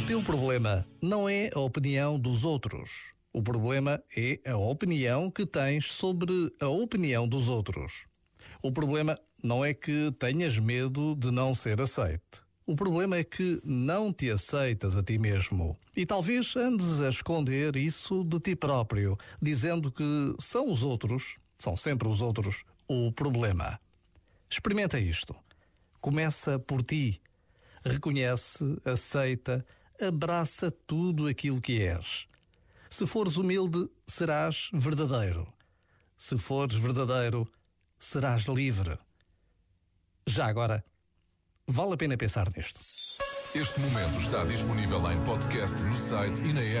teu problema não é a opinião dos outros. O problema é a opinião que tens sobre a opinião dos outros. O problema não é que tenhas medo de não ser aceite. O problema é que não te aceitas a ti mesmo. E talvez andes a esconder isso de ti próprio, dizendo que são os outros, são sempre os outros, o problema. Experimenta isto. Começa por ti. Reconhece, aceita, abraça tudo aquilo que és. Se fores humilde, serás verdadeiro. Se fores verdadeiro, serás livre. Já agora, vale a pena pensar nisto. Este momento está disponível em podcast no site e na app.